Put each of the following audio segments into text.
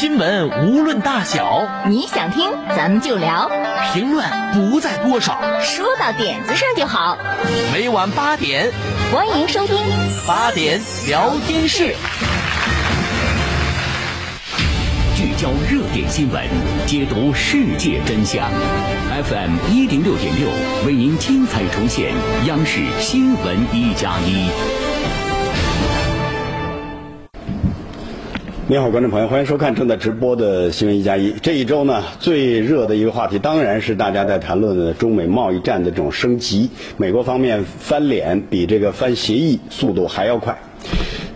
新闻无论大小，你想听咱们就聊，评论不在多少，说到点子上就好。每晚八点，欢迎收听八点聊天室。聚焦热点新闻，解读世界真相。FM 一零六点六为您精彩重现央视新闻一加一。你好，观众朋友，欢迎收看正在直播的新闻一加一。这一周呢，最热的一个话题当然是大家在谈论的中美贸易战的这种升级。美国方面翻脸比这个翻协议速度还要快。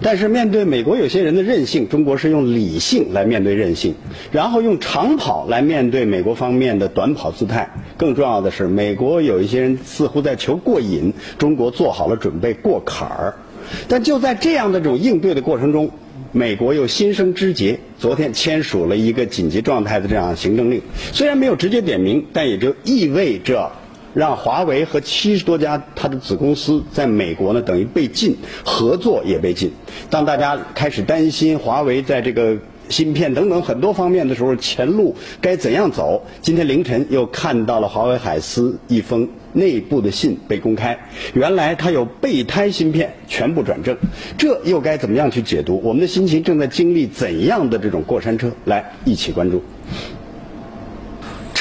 但是面对美国有些人的任性，中国是用理性来面对任性，然后用长跑来面对美国方面的短跑姿态。更重要的是，美国有一些人似乎在求过瘾，中国做好了准备过坎儿。但就在这样的这种应对的过程中，美国又心生枝节，昨天签署了一个紧急状态的这样行政令，虽然没有直接点名，但也就意味着让华为和七十多家它的子公司在美国呢等于被禁，合作也被禁。当大家开始担心华为在这个芯片等等很多方面的时候，前路该怎样走？今天凌晨又看到了华为海思一封内部的信被公开，原来它有备胎芯片全部转正，这又该怎么样去解读？我们的心情正在经历怎样的这种过山车？来一起关注。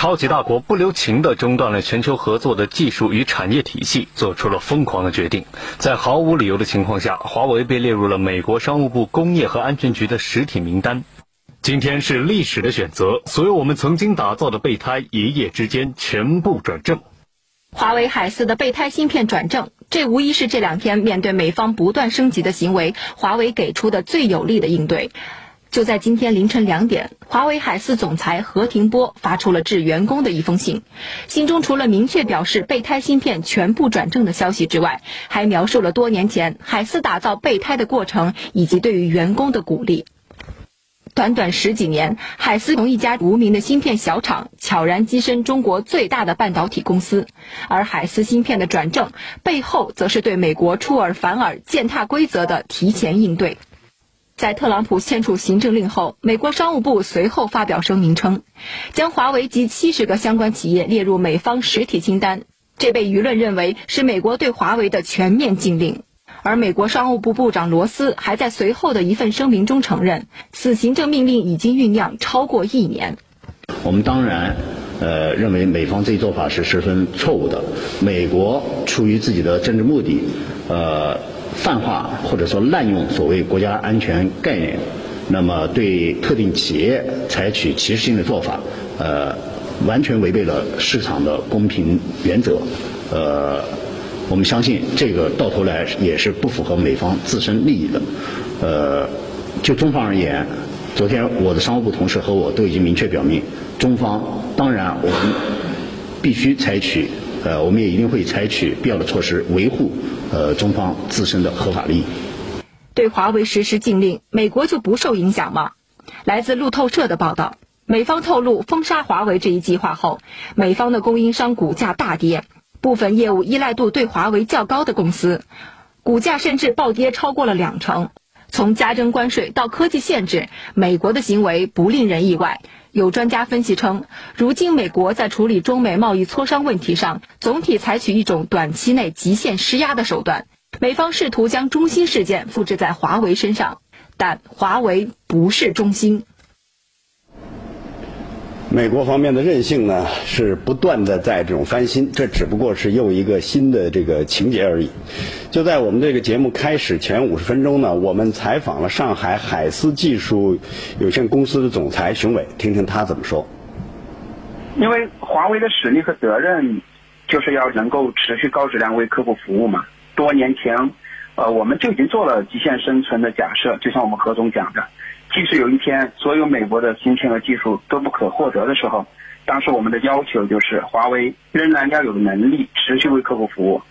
超级大国不留情地中断了全球合作的技术与产业体系，做出了疯狂的决定。在毫无理由的情况下，华为被列入了美国商务部工业和安全局的实体名单。今天是历史的选择，所有我们曾经打造的备胎，一夜之间全部转正。华为海思的备胎芯片转正，这无疑是这两天面对美方不断升级的行为，华为给出的最有力的应对。就在今天凌晨两点，华为海思总裁何庭波发出了致员工的一封信，信中除了明确表示备胎芯片全部转正的消息之外，还描述了多年前海思打造备胎的过程以及对于员工的鼓励。短短十几年，海思从一家无名的芯片小厂悄然跻身中国最大的半导体公司，而海思芯片的转正背后，则是对美国出尔反尔、践踏规则的提前应对。在特朗普签署行政令后，美国商务部随后发表声明称，将华为及七十个相关企业列入美方实体清单，这被舆论认为是美国对华为的全面禁令。而美国商务部部长罗斯还在随后的一份声明中承认，此行政命令已经酝酿超过一年。我们当然，呃，认为美方这一做法是十分错误的。美国出于自己的政治目的，呃。泛化或者说滥用所谓国家安全概念，那么对特定企业采取歧视性的做法，呃，完全违背了市场的公平原则。呃，我们相信这个到头来也是不符合美方自身利益的。呃，就中方而言，昨天我的商务部同事和我都已经明确表明，中方当然我们必须采取，呃，我们也一定会采取必要的措施维护。呃，中方自身的合法利益。对华为实施禁令，美国就不受影响吗？来自路透社的报道，美方透露封杀华为这一计划后，美方的供应商股价大跌，部分业务依赖度对华为较高的公司，股价甚至暴跌超过了两成。从加征关税到科技限制，美国的行为不令人意外。有专家分析称，如今美国在处理中美贸易磋商问题上，总体采取一种短期内极限施压的手段。美方试图将中心事件复制在华为身上，但华为不是中心。美国方面的任性呢，是不断的在这种翻新，这只不过是又一个新的这个情节而已。就在我们这个节目开始前五十分钟呢，我们采访了上海海思技术有限公司的总裁熊伟，听听他怎么说。因为华为的使命和责任，就是要能够持续高质量为客户服务嘛。多年前，呃，我们就已经做了极限生存的假设，就像我们何总讲的。即使有一天所有美国的芯片和技术都不可获得的时候，当时我们的要求就是华为仍然要有能力持续为客户服务。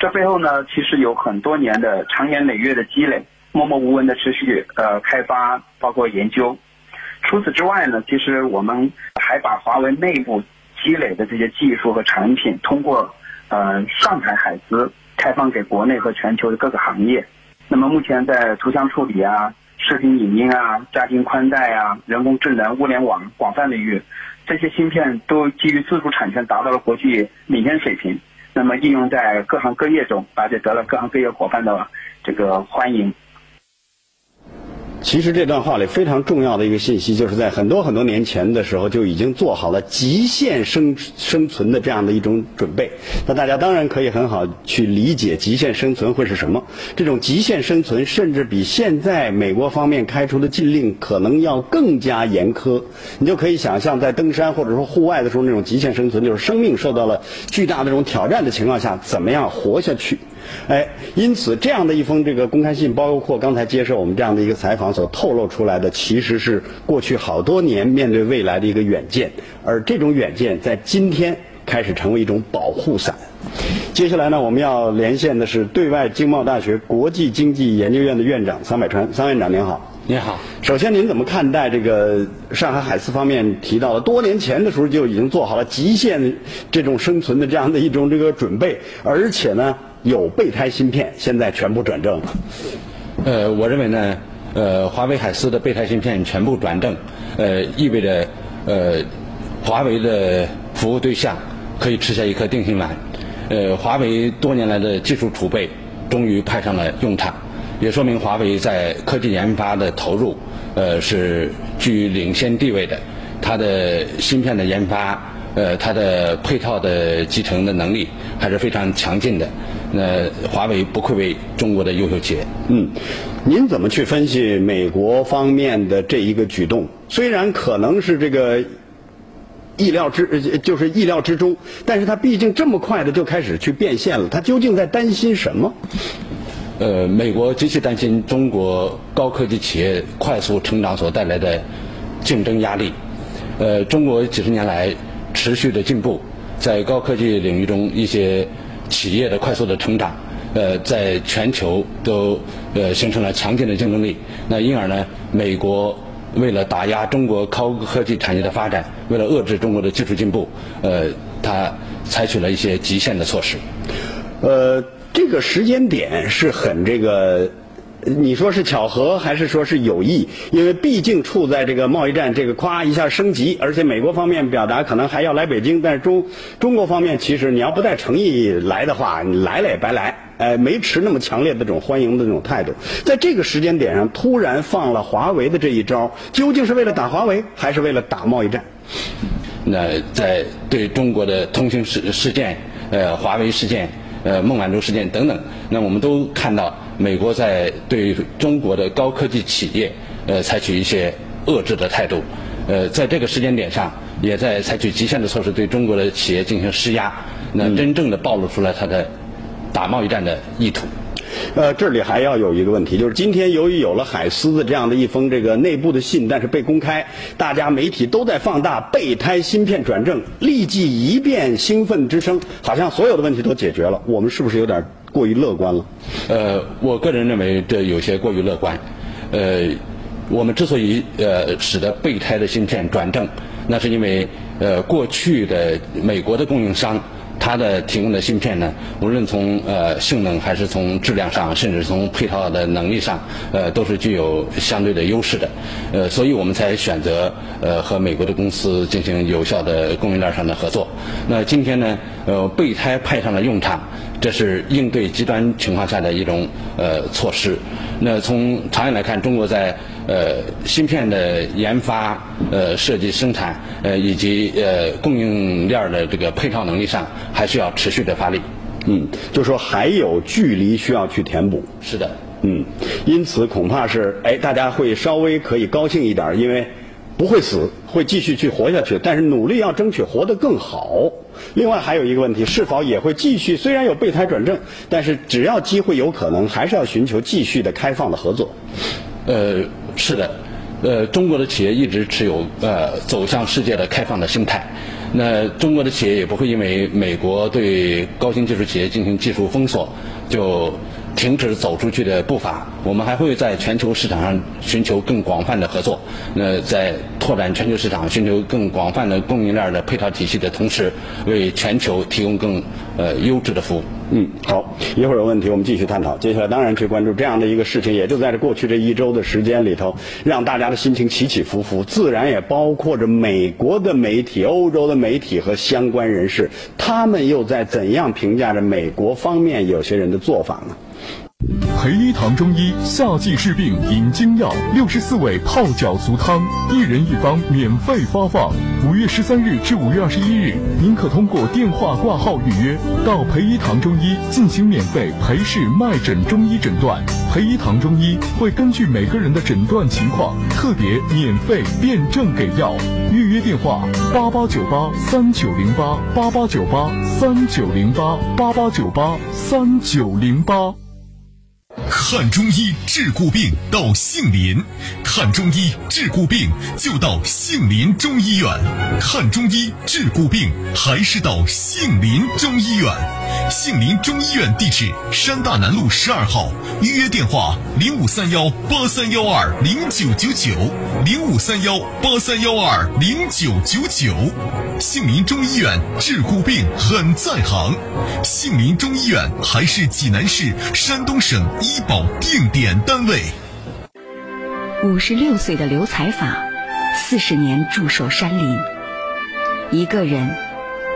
这背后呢，其实有很多年的长年累月的积累，默默无闻的持续呃开发，包括研究。除此之外呢，其实我们还把华为内部积累的这些技术和产品，通过呃上海海思开放给国内和全球的各个行业。那么目前在图像处理啊、视频影音啊、家庭宽带啊、人工智能、物联网广泛领域，这些芯片都基于自主产权达到了国际领先水平。那么应用在各行各业中，而且得了各行各业伙伴的这个欢迎。其实这段话里非常重要的一个信息，就是在很多很多年前的时候就已经做好了极限生生存的这样的一种准备。那大家当然可以很好去理解极限生存会是什么。这种极限生存甚至比现在美国方面开出的禁令可能要更加严苛。你就可以想象，在登山或者说户外的时候，那种极限生存就是生命受到了巨大的这种挑战的情况下，怎么样活下去。哎，因此这样的一封这个公开信，包括刚才接受我们这样的一个采访所透露出来的，其实是过去好多年面对未来的一个远见，而这种远见在今天开始成为一种保护伞。接下来呢，我们要连线的是对外经贸大学国际经济研究院的院长桑百川，桑院长您好。您好。首先，您怎么看待这个上海海思方面提到的，多年前的时候就已经做好了极限这种生存的这样的一种这个准备，而且呢？有备胎芯片，现在全部转正。呃，我认为呢，呃，华为海思的备胎芯片全部转正，呃，意味着呃，华为的服务对象可以吃下一颗定心丸。呃，华为多年来的技术储备终于派上了用场，也说明华为在科技研发的投入呃是居领先地位的。它的芯片的研发，呃，它的配套的集成的能力还是非常强劲的。那华为不愧为中国的优秀企业。嗯，您怎么去分析美国方面的这一个举动？虽然可能是这个意料之，就是意料之中，但是它毕竟这么快的就开始去变现了，它究竟在担心什么？呃，美国极其担心中国高科技企业快速成长所带来的竞争压力。呃，中国几十年来持续的进步，在高科技领域中一些。企业的快速的成长，呃，在全球都呃形成了强劲的竞争力。那因而呢，美国为了打压中国高科技产业的发展，为了遏制中国的技术进步，呃，它采取了一些极限的措施。呃，这个时间点是很这个。你说是巧合还是说是有意？因为毕竟处在这个贸易战这个咵一下升级，而且美国方面表达可能还要来北京，但是中中国方面其实你要不带诚意来的话，你来了也白来。哎，没持那么强烈的这种欢迎的这种态度。在这个时间点上突然放了华为的这一招，究竟是为了打华为，还是为了打贸易战？那在对中国的通信事事件，呃，华为事件。呃，孟晚舟事件等等，那我们都看到美国在对中国的高科技企业，呃，采取一些遏制的态度，呃，在这个时间点上，也在采取极限的措施对中国的企业进行施压，那真正的暴露出来它的打贸易战的意图。呃，这里还要有一个问题，就是今天由于有了海思的这样的一封这个内部的信，但是被公开，大家媒体都在放大备胎芯片转正，立即一变兴奋之声，好像所有的问题都解决了。我们是不是有点过于乐观了？呃，我个人认为这有些过于乐观。呃，我们之所以呃使得备胎的芯片转正，那是因为呃过去的美国的供应商。它的提供的芯片呢，无论从呃性能还是从质量上，甚至从配套的能力上，呃，都是具有相对的优势的，呃，所以我们才选择呃和美国的公司进行有效的供应链上的合作。那今天呢，呃，备胎派上了用场，这是应对极端情况下的一种呃措施。那从长远来看，中国在呃芯片的研发、呃设计、生产，呃以及呃供应链的这个配套能力上，还是要持续的发力。嗯，就说还有距离需要去填补。是的。嗯，因此恐怕是哎，大家会稍微可以高兴一点，因为不会死，会继续去活下去。但是努力要争取活得更好。另外还有一个问题，是否也会继续？虽然有备胎转正，但是只要机会有可能，还是要寻求继续的开放的合作。呃，是的，呃，中国的企业一直持有呃走向世界的开放的心态。那中国的企业也不会因为美国对高新技术企业进行技术封锁，就停止走出去的步伐。我们还会在全球市场上寻求更广泛的合作。那在拓展全球市场、寻求更广泛的供应链的配套体系的同时，为全球提供更呃优质的服务。嗯，好，一会儿有问题我们继续探讨。接下来当然去关注这样的一个事情，也就在这过去这一周的时间里头，让大家的心情起起伏伏，自然也包括着美国的媒体、欧洲的媒体和相关人士，他们又在怎样评价着美国方面有些人的做法呢？培一堂中医夏季治病饮精药，六十四味泡脚足汤，一人一方免费发放。五月十三日至五月二十一日，您可通过电话挂号预约，到培一堂中医进行免费陪侍脉诊中医诊断。培一堂中医会根据每个人的诊断情况，特别免费辩证给药。预约电话：八八九八三九零八八八九八三九零八八八九八三九零八。看中医治骨病到杏林，看中医治骨病就到杏林中医院。看中医治骨病还是到杏林中医院。杏林中医院地址：山大南路十二号。预约电话：零五三幺八三幺二零九九九零五三幺八三幺二零九九九。杏林中医院治骨病很在行。杏林中医院还是济南市、山东省医保定点单位。五十六岁的刘才法，四十年驻守山林，一个人，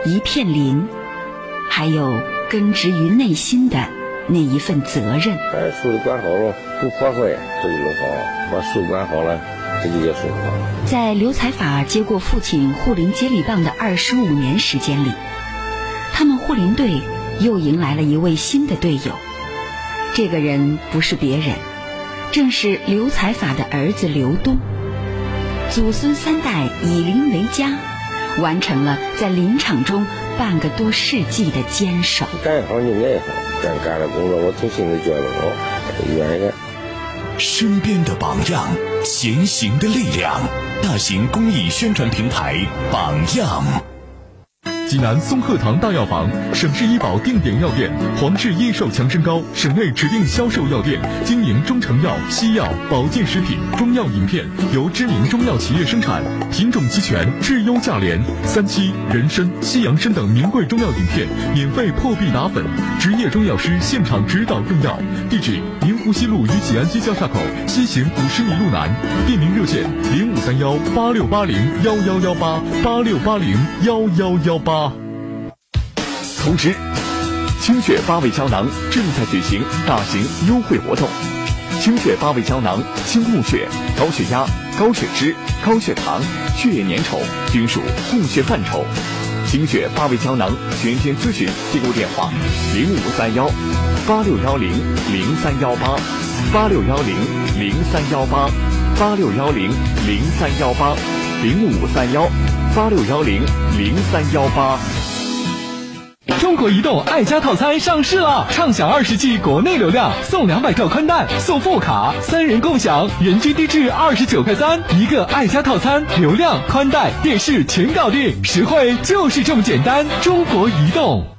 一片林，还有根植于内心的那一份责任。把树管好了，不破坏，这就能好；把树管好了，这就叫树好。在刘才法接过父亲护林接力棒的二十五年时间里，他们护林队又迎来了一位新的队友。这个人不是别人，正是刘才法的儿子刘东。祖孙三代以林为家，完成了在林场中半个多世纪的坚守。干好就爱好，干干了工作我从心里觉得好，愿意干。身边的榜样，前行的力量。大型公益宣传平台榜样。济南松鹤堂大药房，省市医保定点药店，黄氏益寿强身膏省内指定销售药店，经营中成药、西药、保健食品、中药饮片，由知名中药企业生产，品种齐全，质优价廉。三七、人参、西洋参等名贵中药饮片，免费破壁打粉，执业中药师现场指导用药。地址：宁湖西路与济安街交叉口西行五十米路南。便民热线：零五三幺八六八零幺幺幺八八六八零幺幺幺八。通知：清血八味胶囊正在举行大型优惠活动。清血八味胶囊清供血、高血压、高血脂、高血糖、血液粘稠均属供血范畴。清血八味胶囊全天咨询订购电话：零五三幺八六幺零零三幺八八六幺零零三幺八八六幺零零三幺八零五三幺八六幺零零三幺八。中国移动爱家套餐上市了，畅享二十 G 国内流量，送两百兆宽带，送副卡，三人共享，人均低至二十九块三，一个爱家套餐，流量、宽带、电视全搞定，实惠就是这么简单。中国移动。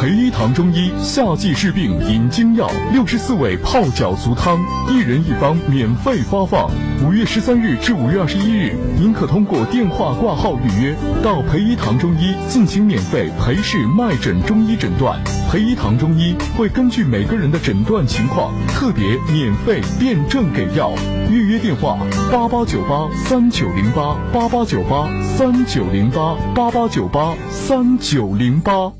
培一堂中医夏季治病引经药，六十四味泡脚足汤，一人一方免费发放。五月十三日至五月二十一日，您可通过电话挂号预约，到培一堂中医进行免费陪侍脉诊中医诊断。培一堂中医会根据每个人的诊断情况，特别免费辩证给药。预约电话：八八九八三九零八八八九八三九零八八八九八三九零八。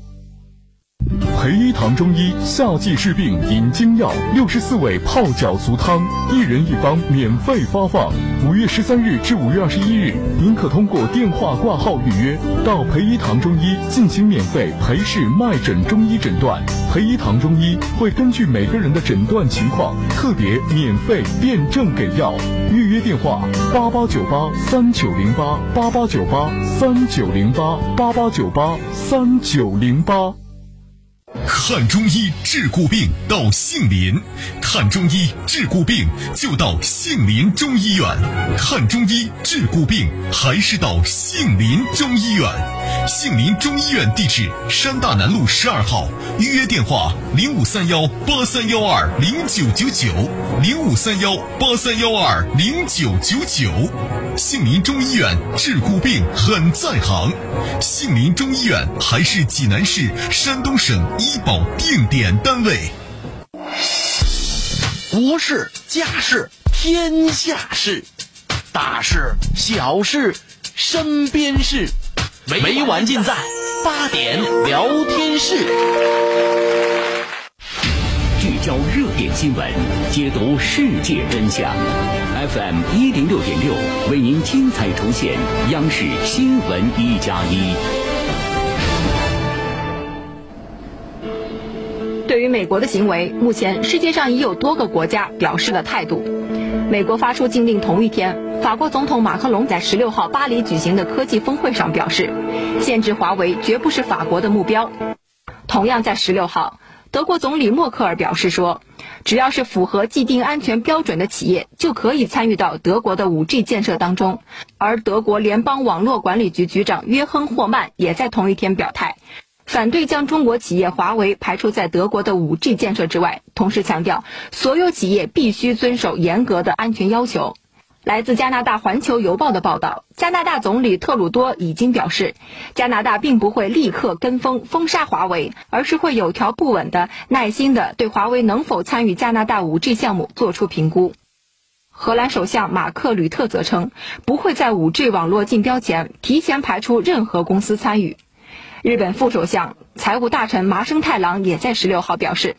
培一堂中医夏季治病饮精药，六十四味泡脚足汤，一人一方免费发放。五月十三日至五月二十一日，您可通过电话挂号预约，到培一堂中医进行免费裴氏脉诊中医诊断。培一堂中医会根据每个人的诊断情况，特别免费辩证给药。预约电话：八八九八三九零八八八九八三九零八八八九八三九零八。看中医治骨病到杏林，看中医治骨病就到杏林中医院。看中医治骨病还是到杏林中医院。杏林中医院地址：山大南路十二号，预约电话：零五三幺八三幺二零九九九，零五三幺八三幺二零九九九。杏林中医院治骨病很在行，杏林中医院还是济南市、山东省医保定点单位。国事、家事、天下事，大事、小事、身边事，每晚尽在八点聊天室。聚焦热点新闻，解读世界真相。FM 一零六点六为您精彩重现央视新闻一加一。对于美国的行为，目前世界上已有多个国家表示了态度。美国发出禁令同一天，法国总统马克龙在十六号巴黎举行的科技峰会上表示，限制华为绝不是法国的目标。同样在十六号，德国总理默克尔表示说，只要是符合既定安全标准的企业，就可以参与到德国的 5G 建设当中。而德国联邦网络管理局局长约亨霍曼也在同一天表态。反对将中国企业华为排除在德国的 5G 建设之外，同时强调所有企业必须遵守严格的安全要求。来自加拿大《环球邮报》的报道，加拿大总理特鲁多已经表示，加拿大并不会立刻跟风封杀华为，而是会有条不紊的、耐心的对华为能否参与加拿大 5G 项目做出评估。荷兰首相马克吕特则称，不会在 5G 网络竞标前提前排除任何公司参与。日本副首相、财务大臣麻生太郎也在十六号表示，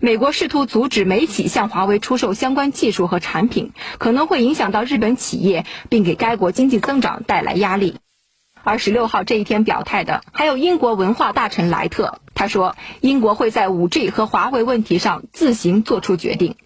美国试图阻止美企向华为出售相关技术和产品，可能会影响到日本企业，并给该国经济增长带来压力。而十六号这一天表态的还有英国文化大臣莱特，他说，英国会在五 G 和华为问题上自行做出决定。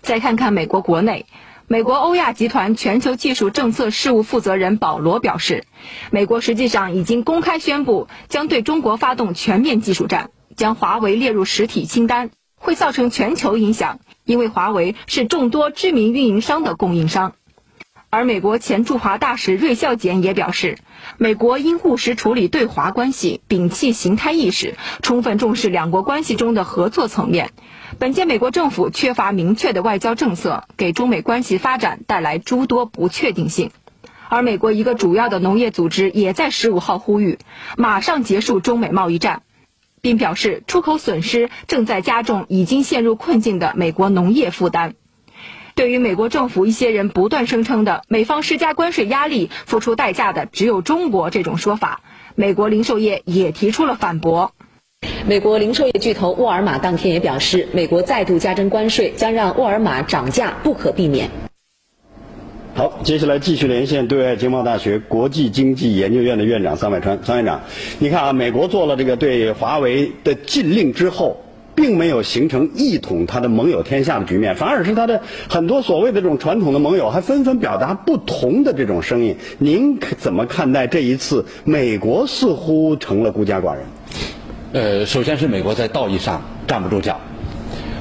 再看看美国国内。美国欧亚集团全球技术政策事务负责人保罗表示，美国实际上已经公开宣布将对中国发动全面技术战，将华为列入实体清单，会造成全球影响，因为华为是众多知名运营商的供应商。而美国前驻华大使芮孝俭也表示，美国应务实处理对华关系，摒弃形态意识，充分重视两国关系中的合作层面。本届美国政府缺乏明确的外交政策，给中美关系发展带来诸多不确定性。而美国一个主要的农业组织也在十五号呼吁，马上结束中美贸易战，并表示出口损失正在加重已经陷入困境的美国农业负担。对于美国政府一些人不断声称的美方施加关税压力，付出代价的只有中国这种说法，美国零售业也提出了反驳。美国零售业巨头沃尔玛当天也表示，美国再度加征关税将让沃尔玛涨价不可避免。好，接下来继续连线对外经贸大学国际经济研究院的院长桑百川，桑院长，你看啊，美国做了这个对华为的禁令之后。并没有形成一统他的盟友天下的局面，反而是他的很多所谓的这种传统的盟友还纷纷表达不同的这种声音。您怎么看待这一次美国似乎成了孤家寡人？呃，首先是美国在道义上站不住脚，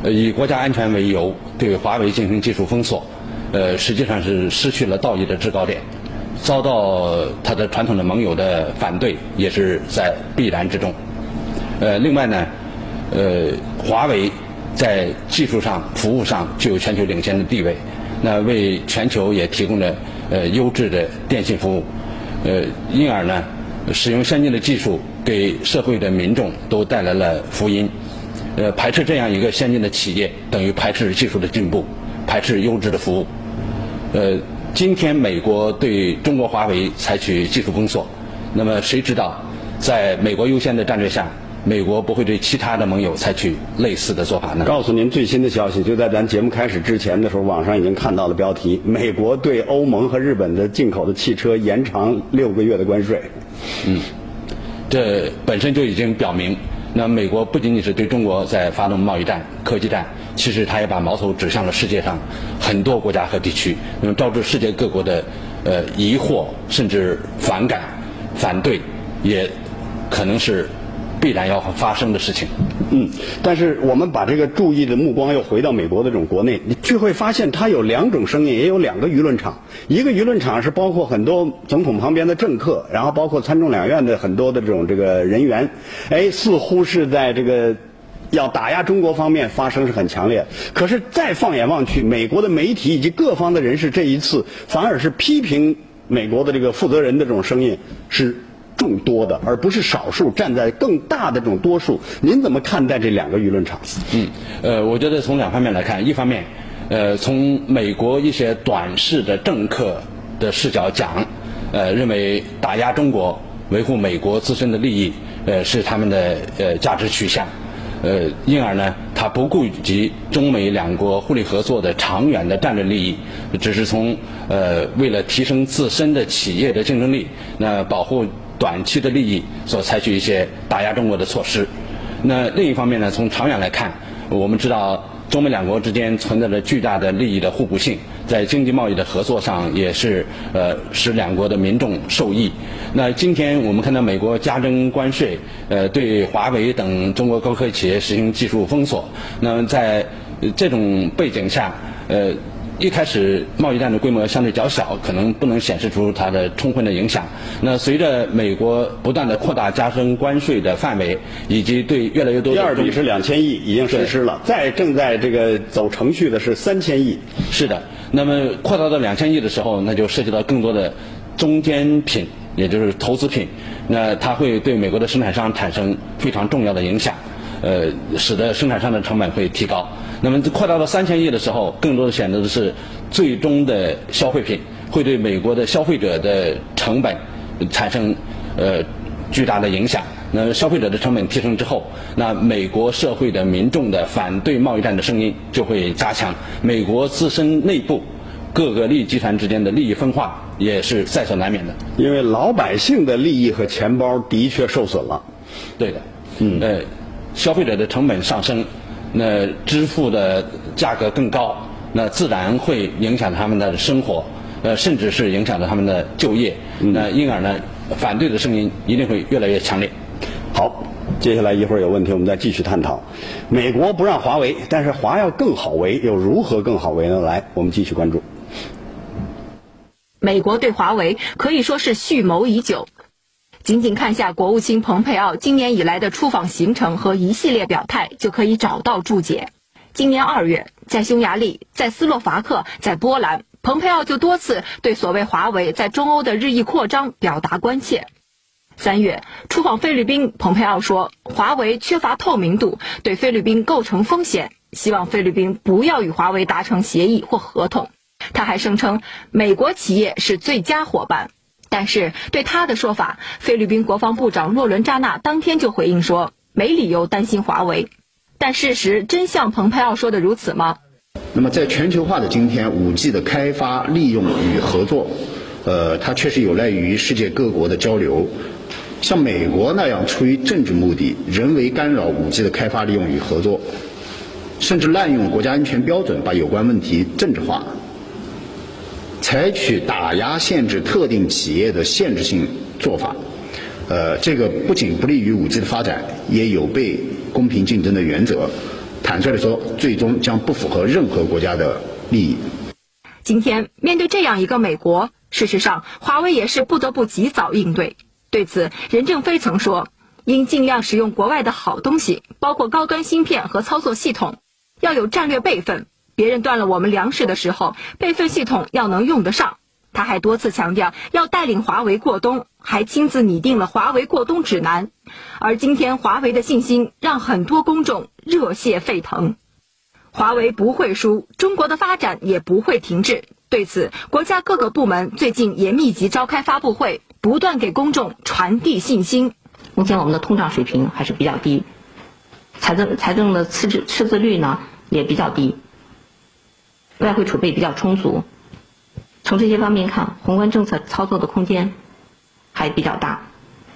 呃，以国家安全为由对华为进行技术封锁，呃，实际上是失去了道义的制高点，遭到他的传统的盟友的反对，也是在必然之中。呃，另外呢。呃，华为在技术上、服务上具有全球领先的地位，那为全球也提供了呃优质的电信服务，呃，因而呢，使用先进的技术给社会的民众都带来了福音。呃，排斥这样一个先进的企业，等于排斥技术的进步，排斥优质的服务。呃，今天美国对中国华为采取技术封锁，那么谁知道，在美国优先的战略下？美国不会对其他的盟友采取类似的做法呢？告诉您最新的消息，就在咱节目开始之前的时候，网上已经看到了标题：美国对欧盟和日本的进口的汽车延长六个月的关税。嗯，这本身就已经表明，那美国不仅仅是对中国在发动贸易战、科技战，其实它也把矛头指向了世界上很多国家和地区，那么招致世界各国的呃疑惑，甚至反感、反对，也可能是。必然要发生的事情。嗯，但是我们把这个注意的目光又回到美国的这种国内，你就会发现它有两种声音，也有两个舆论场。一个舆论场是包括很多总统旁边的政客，然后包括参众两院的很多的这种这个人员，哎，似乎是在这个要打压中国方面发声是很强烈。可是再放眼望去，美国的媒体以及各方的人士这一次反而是批评美国的这个负责人的这种声音是。众多的，而不是少数站在更大的这种多数。您怎么看待这两个舆论场？嗯，呃，我觉得从两方面来看，一方面，呃，从美国一些短视的政客的视角讲，呃，认为打压中国、维护美国自身的利益，呃，是他们的呃价值取向，呃，因而呢，他不顾及中美两国互利合作的长远的战略利益，只是从呃为了提升自身的企业的竞争力，那保护。短期的利益所采取一些打压中国的措施，那另一方面呢？从长远来看，我们知道中美两国之间存在着巨大的利益的互补性，在经济贸易的合作上也是呃使两国的民众受益。那今天我们看到美国加征关税，呃对华为等中国高科技企业实行技术封锁。那么在这种背景下，呃。一开始贸易战的规模相对较小，可能不能显示出它的充分的影响。那随着美国不断的扩大加征关税的范围，以及对越来越多第二笔是两千亿已经实施了，再正在这个走程序的是三千亿。是的，那么扩大到两千亿的时候，那就涉及到更多的中间品，也就是投资品。那它会对美国的生产商产生非常重要的影响，呃，使得生产商的成本会提高。那么扩大到三千亿的时候，更多的选择的是最终的消费品，会对美国的消费者的成本产生呃巨大的影响。那消费者的成本提升之后，那美国社会的民众的反对贸易战的声音就会加强。美国自身内部各个利益集团之间的利益分化也是在所难免的。因为老百姓的利益和钱包的确受损了。对的，嗯，呃，消费者的成本上升。那支付的价格更高，那自然会影响他们的生活，呃，甚至是影响到他们的就业。那因而呢，反对的声音一定会越来越强烈。好，接下来一会儿有问题，我们再继续探讨。美国不让华为，但是华要更好为，又如何更好为呢？来，我们继续关注。美国对华为可以说是蓄谋已久。仅仅看下国务卿蓬佩奥今年以来的出访行程和一系列表态，就可以找到注解。今年二月，在匈牙利、在斯洛伐克、在波兰，蓬佩奥就多次对所谓华为在中欧的日益扩张表达关切。三月，出访菲律宾，蓬佩奥说华为缺乏透明度，对菲律宾构成风险，希望菲律宾不要与华为达成协议或合同。他还声称，美国企业是最佳伙伴。但是对他的说法，菲律宾国防部长洛伦扎纳当天就回应说，没理由担心华为。但事实真像蓬佩奥说的如此吗？那么在全球化的今天，5G 的开发、利用与合作，呃，它确实有赖于世界各国的交流。像美国那样出于政治目的，人为干扰 5G 的开发、利用与合作，甚至滥用国家安全标准，把有关问题政治化。采取打压、限制特定企业的限制性做法，呃，这个不仅不利于五 G 的发展，也有悖公平竞争的原则。坦率地说，最终将不符合任何国家的利益。今天面对这样一个美国，事实上，华为也是不得不及早应对。对此，任正非曾说，应尽量使用国外的好东西，包括高端芯片和操作系统，要有战略备份。别人断了我们粮食的时候，备份系统要能用得上。他还多次强调要带领华为过冬，还亲自拟定了华为过冬指南。而今天华为的信心让很多公众热血沸腾。华为不会输，中国的发展也不会停滞。对此，国家各个部门最近也密集召开发布会，不断给公众传递信心。目前我们的通胀水平还是比较低，财政财政的赤字赤字率呢也比较低。外汇储备比较充足，从这些方面看，宏观政策操作的空间还比较大，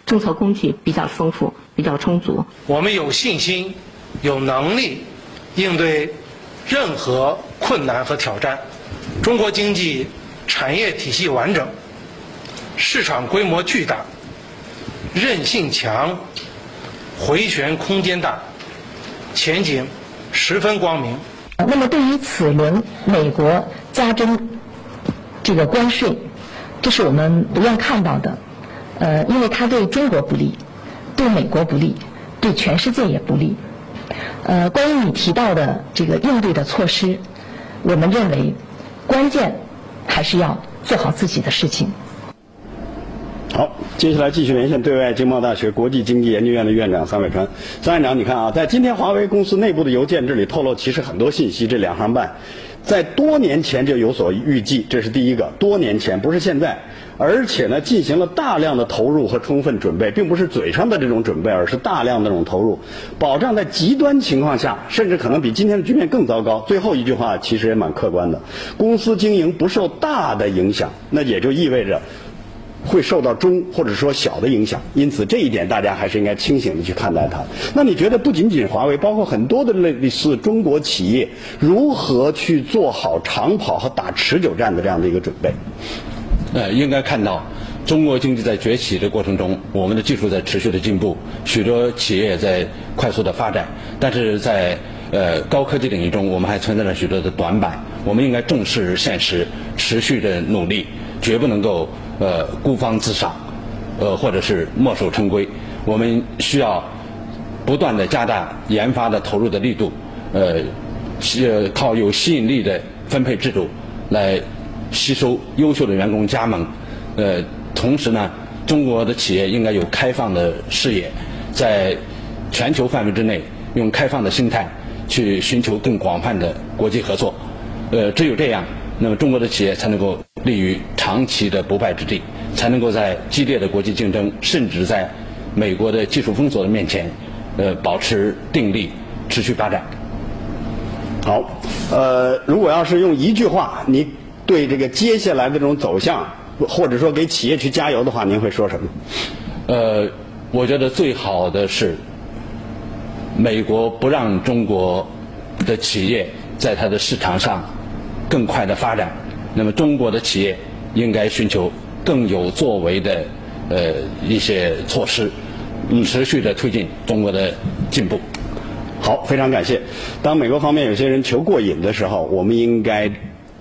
政策工具比较丰富、比较充足。我们有信心、有能力应对任何困难和挑战。中国经济产业体系完整，市场规模巨大，韧性强，回旋空间大，前景十分光明。那么，对于此轮美国加征这个关税，这是我们不愿看到的。呃，因为它对中国不利，对美国不利，对全世界也不利。呃，关于你提到的这个应对的措施，我们认为关键还是要做好自己的事情。接下来继续连线对外经贸大学国际经济研究院的院长桑伟川。桑院长，你看啊，在今天华为公司内部的邮件这里透露，其实很多信息，这两行半，在多年前就有所预计，这是第一个，多年前不是现在，而且呢，进行了大量的投入和充分准备，并不是嘴上的这种准备，而是大量的这种投入，保障在极端情况下，甚至可能比今天的局面更糟糕。最后一句话其实也蛮客观的，公司经营不受大的影响，那也就意味着。会受到中或者说小的影响，因此这一点大家还是应该清醒的去看待它。那你觉得不仅仅华为，包括很多的类似中国企业，如何去做好长跑和打持久战的这样的一个准备？呃，应该看到中国经济在崛起的过程中，我们的技术在持续的进步，许多企业在快速的发展，但是在呃高科技领域中，我们还存在着许多的短板。我们应该正视现实，持续的努力，绝不能够。呃，孤芳自赏，呃，或者是墨守成规，我们需要不断的加大研发的投入的力度，呃，呃，靠有吸引力的分配制度来吸收优秀的员工加盟，呃，同时呢，中国的企业应该有开放的视野，在全球范围之内用开放的心态去寻求更广泛的国际合作，呃，只有这样。那么中国的企业才能够立于长期的不败之地，才能够在激烈的国际竞争，甚至在美国的技术封锁的面前，呃，保持定力，持续发展。好，呃，如果要是用一句话，你对这个接下来的这种走向，或者说给企业去加油的话，您会说什么？呃，我觉得最好的是，美国不让中国的企业在它的市场上。更快的发展，那么中国的企业应该寻求更有作为的呃一些措施，嗯持续的推进中国的进步。好，非常感谢。当美国方面有些人求过瘾的时候，我们应该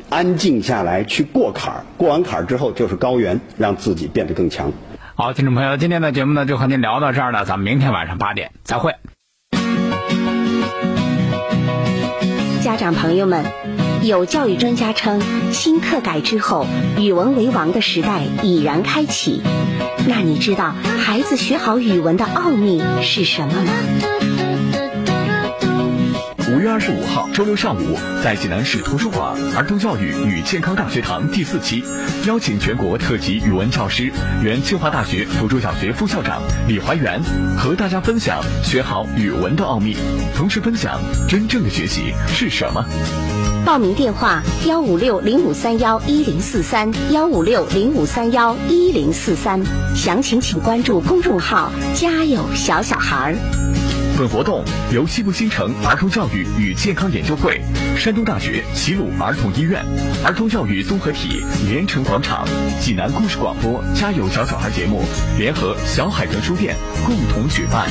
安静下来去过坎儿，过完坎儿之后就是高原，让自己变得更强。好，听众朋友，今天的节目呢就和您聊到这儿了，咱们明天晚上八点再会。家长朋友们。有教育专家称，新课改之后，语文为王的时代已然开启。那你知道孩子学好语文的奥秘是什么吗？五月二十五号周六上午，在济南市图书馆儿童教育与健康大学堂第四期，邀请全国特级语文教师、原清华大学附属小学副校长李怀元，和大家分享学好语文的奥秘，同时分享真正的学习是什么。报名电话：幺五六零五三幺一零四三，幺五六零五三幺一零四三。详情请关注公众号“家有小小孩儿”。本活动由西部新城儿童教育与健康研究会、山东大学齐鲁儿童医院、儿童教育综合体连城广场、济南故事广播《家有小小孩》节目联合小海豚书店共同举办。